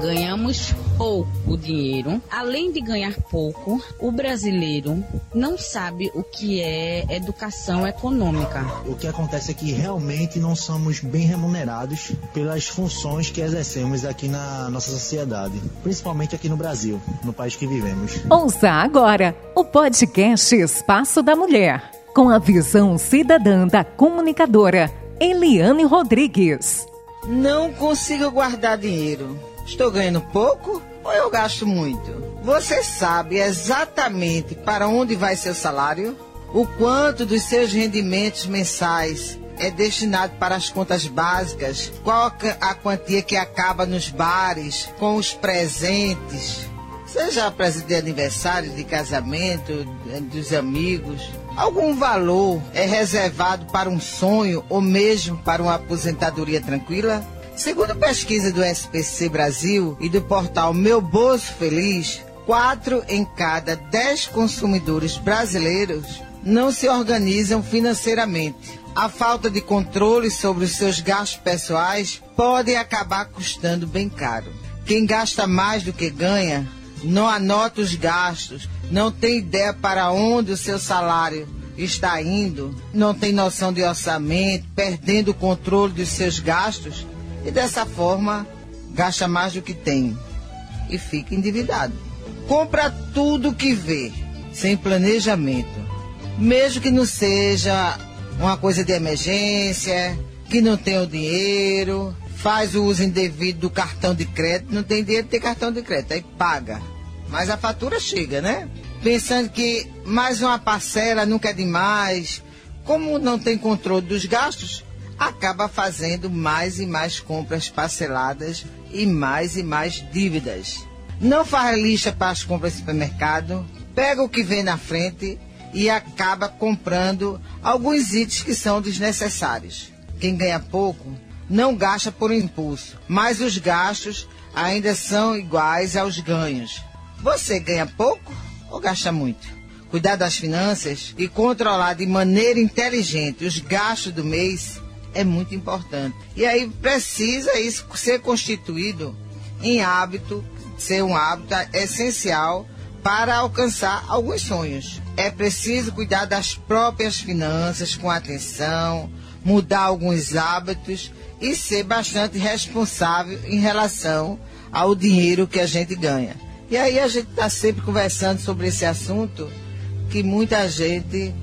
ganhamos pouco dinheiro. Além de ganhar pouco, o brasileiro não sabe o que é educação econômica. O que acontece é que realmente não somos bem remunerados pelas funções que exercemos aqui na nossa sociedade, principalmente aqui no Brasil, no país que vivemos. Ouça agora o podcast Espaço da Mulher, com a visão cidadã da comunicadora Eliane Rodrigues. Não consigo guardar dinheiro. Estou ganhando pouco ou eu gasto muito? Você sabe exatamente para onde vai seu salário? O quanto dos seus rendimentos mensais é destinado para as contas básicas? Qual a quantia que acaba nos bares, com os presentes? Seja presente de aniversário, de casamento, dos amigos. Algum valor é reservado para um sonho ou mesmo para uma aposentadoria tranquila? Segundo pesquisa do SPC Brasil e do portal Meu Bolso Feliz, quatro em cada dez consumidores brasileiros não se organizam financeiramente. A falta de controle sobre os seus gastos pessoais pode acabar custando bem caro. Quem gasta mais do que ganha não anota os gastos, não tem ideia para onde o seu salário está indo, não tem noção de orçamento, perdendo o controle dos seus gastos e dessa forma gasta mais do que tem e fica endividado. Compra tudo que vê, sem planejamento, mesmo que não seja uma coisa de emergência, que não tenha o dinheiro, faz o uso indevido do cartão de crédito, não tem dinheiro, tem cartão de crédito, aí paga. Mas a fatura chega, né? Pensando que mais uma parcela nunca é demais. Como não tem controle dos gastos, acaba fazendo mais e mais compras parceladas e mais e mais dívidas. Não faz lista para as compras no supermercado, pega o que vem na frente e acaba comprando alguns itens que são desnecessários. Quem ganha pouco não gasta por impulso, mas os gastos ainda são iguais aos ganhos. Você ganha pouco ou gasta muito? Cuidar das finanças e controlar de maneira inteligente os gastos do mês é muito importante. E aí precisa isso ser constituído em hábito, ser um hábito essencial para alcançar alguns sonhos. É preciso cuidar das próprias finanças com atenção, mudar alguns hábitos e ser bastante responsável em relação ao dinheiro que a gente ganha. E aí a gente está sempre conversando sobre esse assunto que muita gente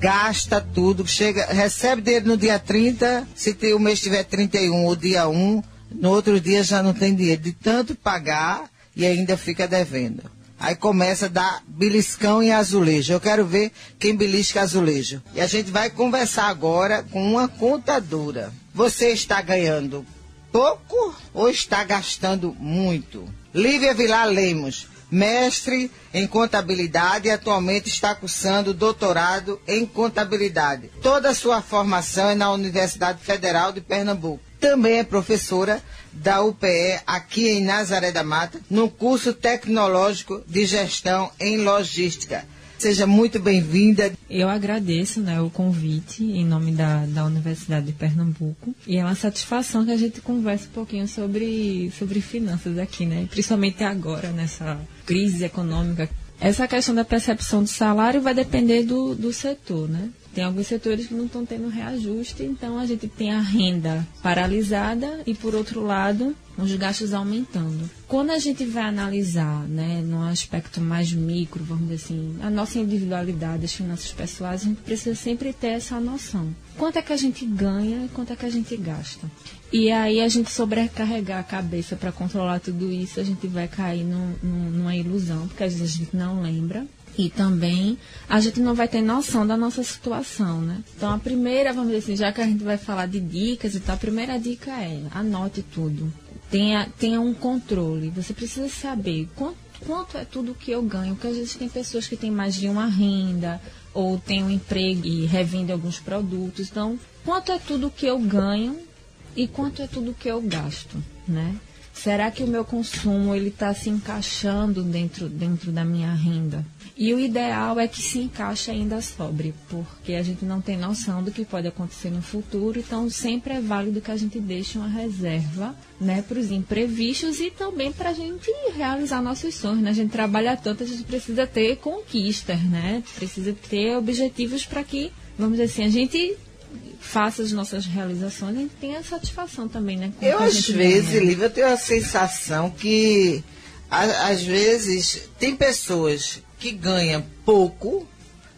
gasta tudo, chega, recebe dinheiro no dia 30, se o mês tiver 31 ou dia 1, no outro dia já não tem dinheiro de tanto pagar e ainda fica devendo. Aí começa a dar beliscão em azulejo. Eu quero ver quem belisca azulejo. E a gente vai conversar agora com uma contadora. Você está ganhando pouco ou está gastando muito? Lívia Vilar Lemos, mestre em contabilidade e atualmente está cursando doutorado em contabilidade. Toda a sua formação é na Universidade Federal de Pernambuco. Também é professora da UPE aqui em Nazaré da Mata, no curso tecnológico de gestão em logística. Seja muito bem-vinda. Eu agradeço né, o convite em nome da, da Universidade de Pernambuco. E é uma satisfação que a gente converse um pouquinho sobre, sobre finanças aqui, né? Principalmente agora, nessa crise econômica. Essa questão da percepção do salário vai depender do, do setor, né? Tem alguns setores que não estão tendo reajuste, então a gente tem a renda paralisada e, por outro lado, os gastos aumentando. Quando a gente vai analisar, né, no aspecto mais micro, vamos dizer assim, a nossa individualidade, as finanças pessoais, a gente precisa sempre ter essa noção. Quanto é que a gente ganha e quanto é que a gente gasta? E aí a gente sobrecarregar a cabeça para controlar tudo isso, a gente vai cair no, no, numa ilusão, porque às vezes a gente não lembra e também a gente não vai ter noção da nossa situação, né? Então a primeira, vamos dizer assim, já que a gente vai falar de dicas e tal, a primeira dica é anote tudo. Tenha, tenha um controle. Você precisa saber quanto, quanto é tudo que eu ganho, porque às vezes tem pessoas que têm mais de uma renda, ou têm um emprego e revendem alguns produtos. Então, quanto é tudo que eu ganho e quanto é tudo que eu gasto, né? Será que o meu consumo ele está se encaixando dentro, dentro da minha renda? E o ideal é que se encaixe ainda sobre, porque a gente não tem noção do que pode acontecer no futuro, então sempre é válido que a gente deixe uma reserva né, para os imprevistos e também para a gente realizar nossos sonhos. Né? A gente trabalha tanto, a gente precisa ter conquistas, né? precisa ter objetivos para que, vamos dizer assim, a gente faça as nossas realizações, gente tenha satisfação também, né? eu, às vezes, Lívia, eu tenho a sensação que, a, às vezes, tem pessoas que ganham pouco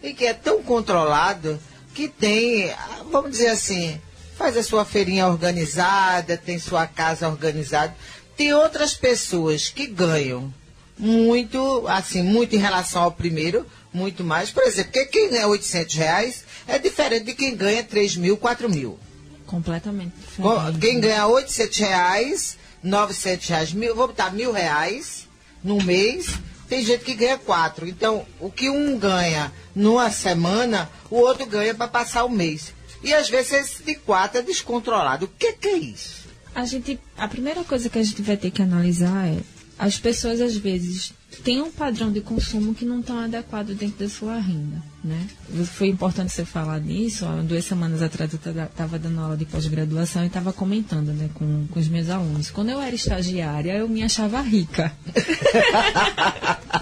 e que é tão controlado que tem, vamos dizer assim, faz a sua feirinha organizada, tem sua casa organizada. Tem outras pessoas que ganham muito, assim, muito em relação ao primeiro, muito mais. Por exemplo, quem ganha 800 reais é diferente de quem ganha 3 mil, 4 mil. Completamente diferente. Quem ganha 800 reais, 900 reais, mil, vou botar mil reais no mês, tem gente que ganha 4. Então, o que um ganha numa semana, o outro ganha para passar o mês. E às vezes esse de 4 é descontrolado. O que, que é isso? A gente, a primeira coisa que a gente vai ter que analisar é as pessoas às vezes têm um padrão de consumo que não está adequado dentro da sua renda, né? Foi importante você falar nisso. Duas semanas atrás eu estava dando aula de pós-graduação e estava comentando, né, com, com os meus alunos. Quando eu era estagiária, eu me achava rica.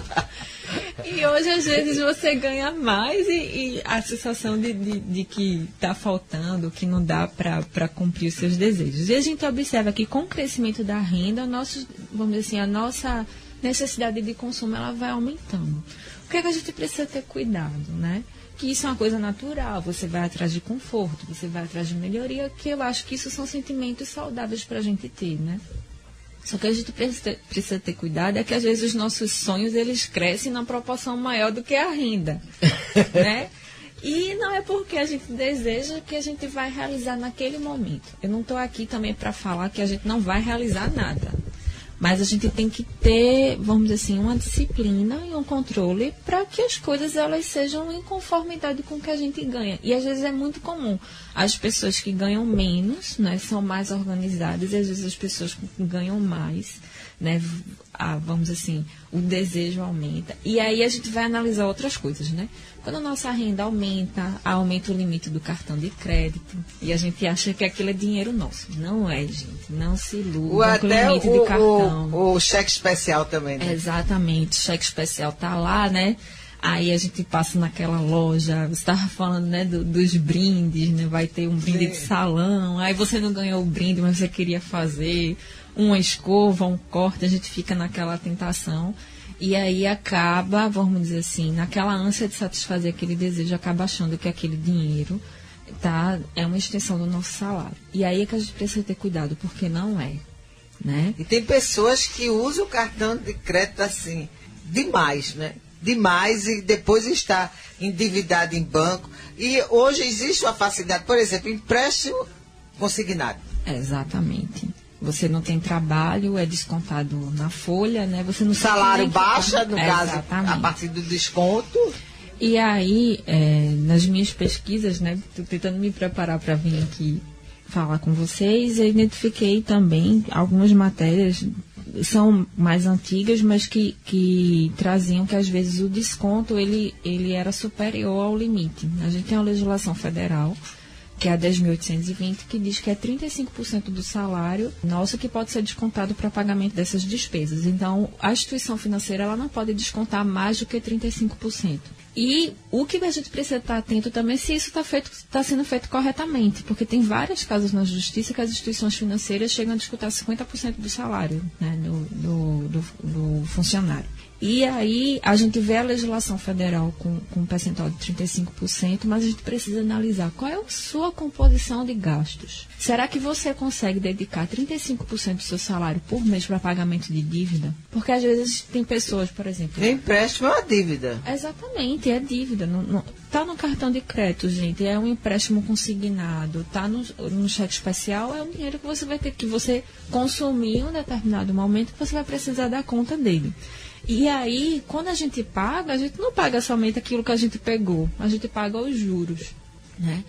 E hoje, às vezes, você ganha mais e, e a sensação de, de, de que está faltando, que não dá para cumprir os seus desejos. E a gente observa que com o crescimento da renda, nossos, vamos dizer assim, a nossa necessidade de consumo ela vai aumentando. O que, é que a gente precisa ter cuidado, né? Que isso é uma coisa natural, você vai atrás de conforto, você vai atrás de melhoria, que eu acho que isso são sentimentos saudáveis para a gente ter, né? Só que a gente precisa, ter cuidado é que às vezes os nossos sonhos eles crescem na proporção maior do que a renda, né? E não é porque a gente deseja que a gente vai realizar naquele momento. Eu não estou aqui também para falar que a gente não vai realizar nada. Mas a gente tem que ter, vamos dizer assim, uma disciplina e um controle para que as coisas elas sejam em conformidade com o que a gente ganha. E às vezes é muito comum. As pessoas que ganham menos, né, são mais organizadas, e às vezes as pessoas que ganham mais, né, a, vamos assim, o desejo aumenta. E aí a gente vai analisar outras coisas, né? Quando a nossa renda aumenta, aumenta o limite do cartão de crédito. E a gente acha que aquilo é dinheiro nosso. Não é, gente. Não se iluda com o limite o, cartão. O, o cheque especial também, né? Exatamente. O cheque especial tá lá, né? Aí a gente passa naquela loja, você estava falando, né, do, dos brindes, né? Vai ter um brinde Sim. de salão, aí você não ganhou o brinde, mas você queria fazer uma escova, um corte, a gente fica naquela tentação. E aí acaba, vamos dizer assim, naquela ânsia de satisfazer aquele desejo, acaba achando que aquele dinheiro tá, é uma extensão do nosso salário. E aí é que a gente precisa ter cuidado, porque não é. Né? E tem pessoas que usam o cartão de crédito assim, demais, né? Demais e depois está endividado em banco. E hoje existe uma facilidade, por exemplo, empréstimo consignado. Exatamente. Você não tem trabalho, é descontado na folha, né? Você não salário baixa, no caso, a partir do desconto. E aí, é, nas minhas pesquisas, né, tô tentando me preparar para vir aqui falar com vocês, eu identifiquei também algumas matérias são mais antigas, mas que, que traziam que às vezes o desconto ele, ele era superior ao limite. A gente tem uma legislação federal que é a 10.820, que diz que é 35% do salário nosso que pode ser descontado para pagamento dessas despesas. Então, a instituição financeira ela não pode descontar mais do que 35%. E o que a gente precisa estar atento também é se isso está tá sendo feito corretamente, porque tem vários casos na justiça que as instituições financeiras chegam a descontar 50% do salário né, do, do, do, do funcionário. E aí a gente vê a legislação federal com, com um percentual de 35%, mas a gente precisa analisar qual é a sua composição de gastos. Será que você consegue dedicar 35% do seu salário por mês para pagamento de dívida? Porque às vezes tem pessoas, por exemplo. Empréstimo é uma dívida. Exatamente, é dívida. Não, não, tá no cartão de crédito, gente, é um empréstimo consignado. Tá no, no cheque especial, é um dinheiro que você vai ter que você consumir em um determinado momento que você vai precisar dar conta dele. E aí, quando a gente paga, a gente não paga somente aquilo que a gente pegou, a gente paga os juros, né?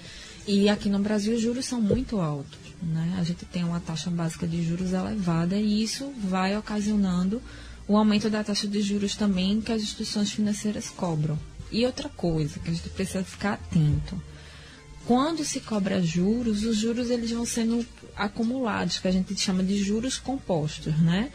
E aqui no Brasil os juros são muito altos, né? A gente tem uma taxa básica de juros elevada e isso vai ocasionando o aumento da taxa de juros também que as instituições financeiras cobram. E outra coisa que a gente precisa ficar atento. Quando se cobra juros, os juros eles vão sendo acumulados, que a gente chama de juros compostos, né?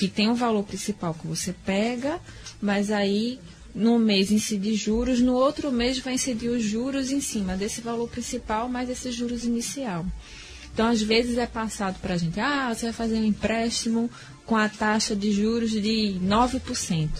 Que tem um valor principal que você pega, mas aí no mês incide juros, no outro mês vai incidir os juros em cima desse valor principal mais esses juros inicial. Então, às vezes é passado para a gente, ah, você vai fazer um empréstimo com a taxa de juros de 9%.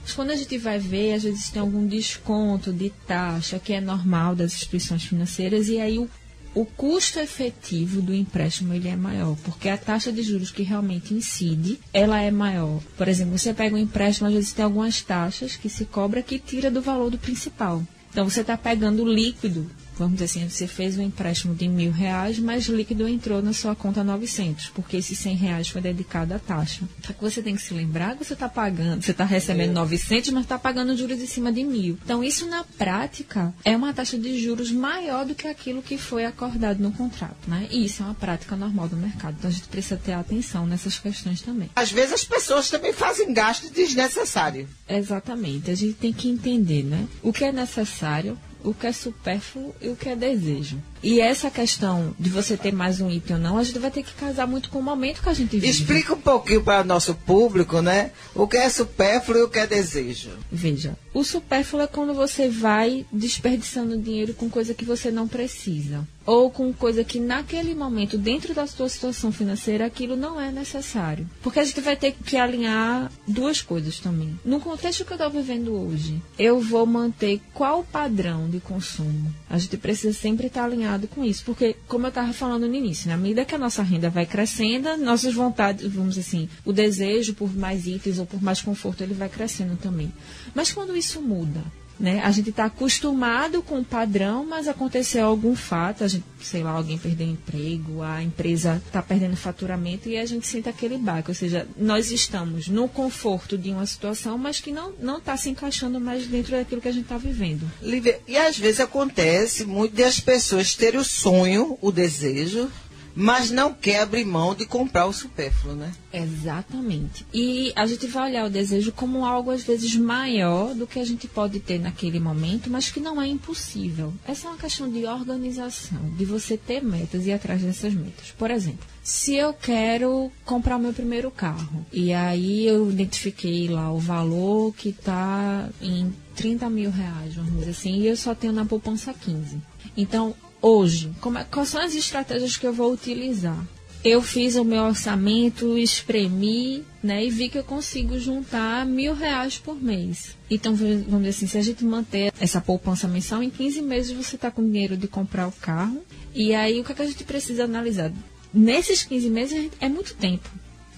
Mas quando a gente vai ver, às vezes tem algum desconto de taxa que é normal das instituições financeiras e aí o, o custo efetivo do empréstimo ele é maior, porque a taxa de juros que realmente incide, ela é maior. Por exemplo, você pega um empréstimo, às vezes tem algumas taxas que se cobra que tira do valor do principal. Então você está pegando o líquido vamos dizer assim, você fez um empréstimo de mil reais, mas líquido entrou na sua conta 900, porque esses 100 reais foi dedicado à taxa. Só que você tem que se lembrar que você está pagando, você está recebendo é. 900, mas está pagando juros em cima de mil. Então, isso na prática é uma taxa de juros maior do que aquilo que foi acordado no contrato, né? E isso é uma prática normal do mercado. Então, a gente precisa ter atenção nessas questões também. Às vezes as pessoas também fazem gastos desnecessários. Exatamente. A gente tem que entender, né? O que é necessário o que é supérfluo e o que é desejo. E essa questão de você ter mais um item ou não, a gente vai ter que casar muito com o momento que a gente vive. Explica um pouquinho para o nosso público, né? O que é supérfluo e o que é desejo. Veja, o supérfluo é quando você vai desperdiçando dinheiro com coisa que você não precisa. Ou com coisa que naquele momento, dentro da sua situação financeira, aquilo não é necessário. Porque a gente vai ter que alinhar duas coisas também. No contexto que eu estou vivendo hoje, eu vou manter qual padrão de consumo? A gente precisa sempre estar alinhado com isso. Porque, como eu estava falando no início, na medida que a nossa renda vai crescendo, nossas vontades, vamos assim, o desejo por mais itens ou por mais conforto, ele vai crescendo também. Mas quando isso muda, né? A gente está acostumado com o padrão, mas aconteceu algum fato, a gente, sei lá, alguém perdeu emprego, a empresa está perdendo faturamento e a gente sente aquele baque. Ou seja, nós estamos no conforto de uma situação, mas que não está se encaixando mais dentro daquilo que a gente está vivendo. Lívia, e às vezes acontece muito de as pessoas terem o sonho, o desejo, mas não quer abrir mão de comprar o supérfluo, né? Exatamente. E a gente vai olhar o desejo como algo às vezes maior do que a gente pode ter naquele momento, mas que não é impossível. Essa é uma questão de organização, de você ter metas e ir atrás dessas metas. Por exemplo, se eu quero comprar o meu primeiro carro e aí eu identifiquei lá o valor que está em 30 mil reais, vamos dizer assim, e eu só tenho na poupança 15. Então, hoje, é, quais são as estratégias que eu vou utilizar? Eu fiz o meu orçamento, espremi, né, e vi que eu consigo juntar mil reais por mês. Então, vamos dizer assim, se a gente manter essa poupança mensal, em 15 meses você está com dinheiro de comprar o carro. E aí, o que, é que a gente precisa analisar? Nesses 15 meses é muito tempo,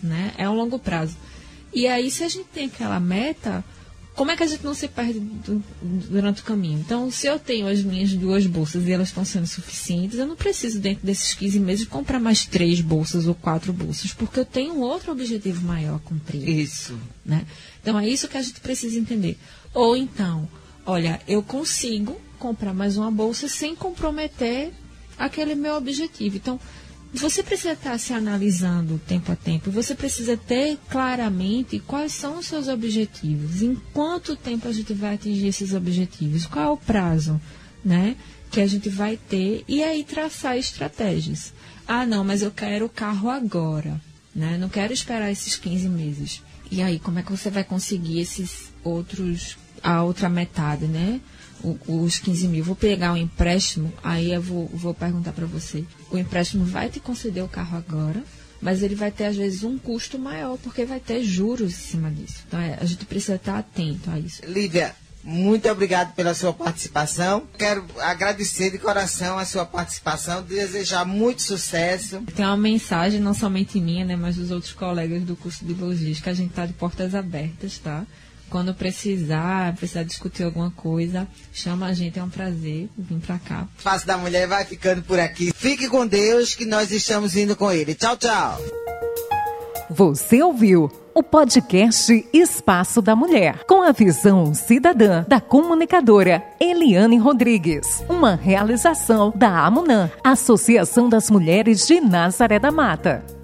né? É um longo prazo. E aí, se a gente tem aquela meta, como é que a gente não se perde durante o caminho? Então, se eu tenho as minhas duas bolsas e elas estão sendo suficientes, eu não preciso, dentro desses 15 meses, comprar mais três bolsas ou quatro bolsas, porque eu tenho outro objetivo maior a cumprir. Isso. Né? Então, é isso que a gente precisa entender. Ou então, olha, eu consigo comprar mais uma bolsa sem comprometer aquele meu objetivo. Então, você precisa estar se analisando tempo a tempo. Você precisa ter claramente quais são os seus objetivos. Em quanto tempo a gente vai atingir esses objetivos? Qual é o prazo, né? Que a gente vai ter e aí traçar estratégias. Ah, não, mas eu quero o carro agora, né? Não quero esperar esses 15 meses. E aí, como é que você vai conseguir esses outros, a outra metade, né? os 15 mil, vou pegar um empréstimo, aí eu vou, vou perguntar para você. O empréstimo vai te conceder o carro agora, mas ele vai ter, às vezes, um custo maior, porque vai ter juros em cima disso. Então, é, a gente precisa estar atento a isso. Lívia, muito obrigado pela sua participação. Quero agradecer de coração a sua participação, desejar muito sucesso. Tem uma mensagem, não somente minha, né, mas dos outros colegas do curso de logística. A gente está de portas abertas, tá? Quando precisar, precisar discutir alguma coisa, chama a gente, é um prazer vir para cá. Passo da Mulher vai ficando por aqui. Fique com Deus, que nós estamos indo com ele. Tchau, tchau. Você ouviu o podcast Espaço da Mulher, com a visão cidadã da comunicadora Eliane Rodrigues. Uma realização da AMUNAM, Associação das Mulheres de Nazaré da Mata.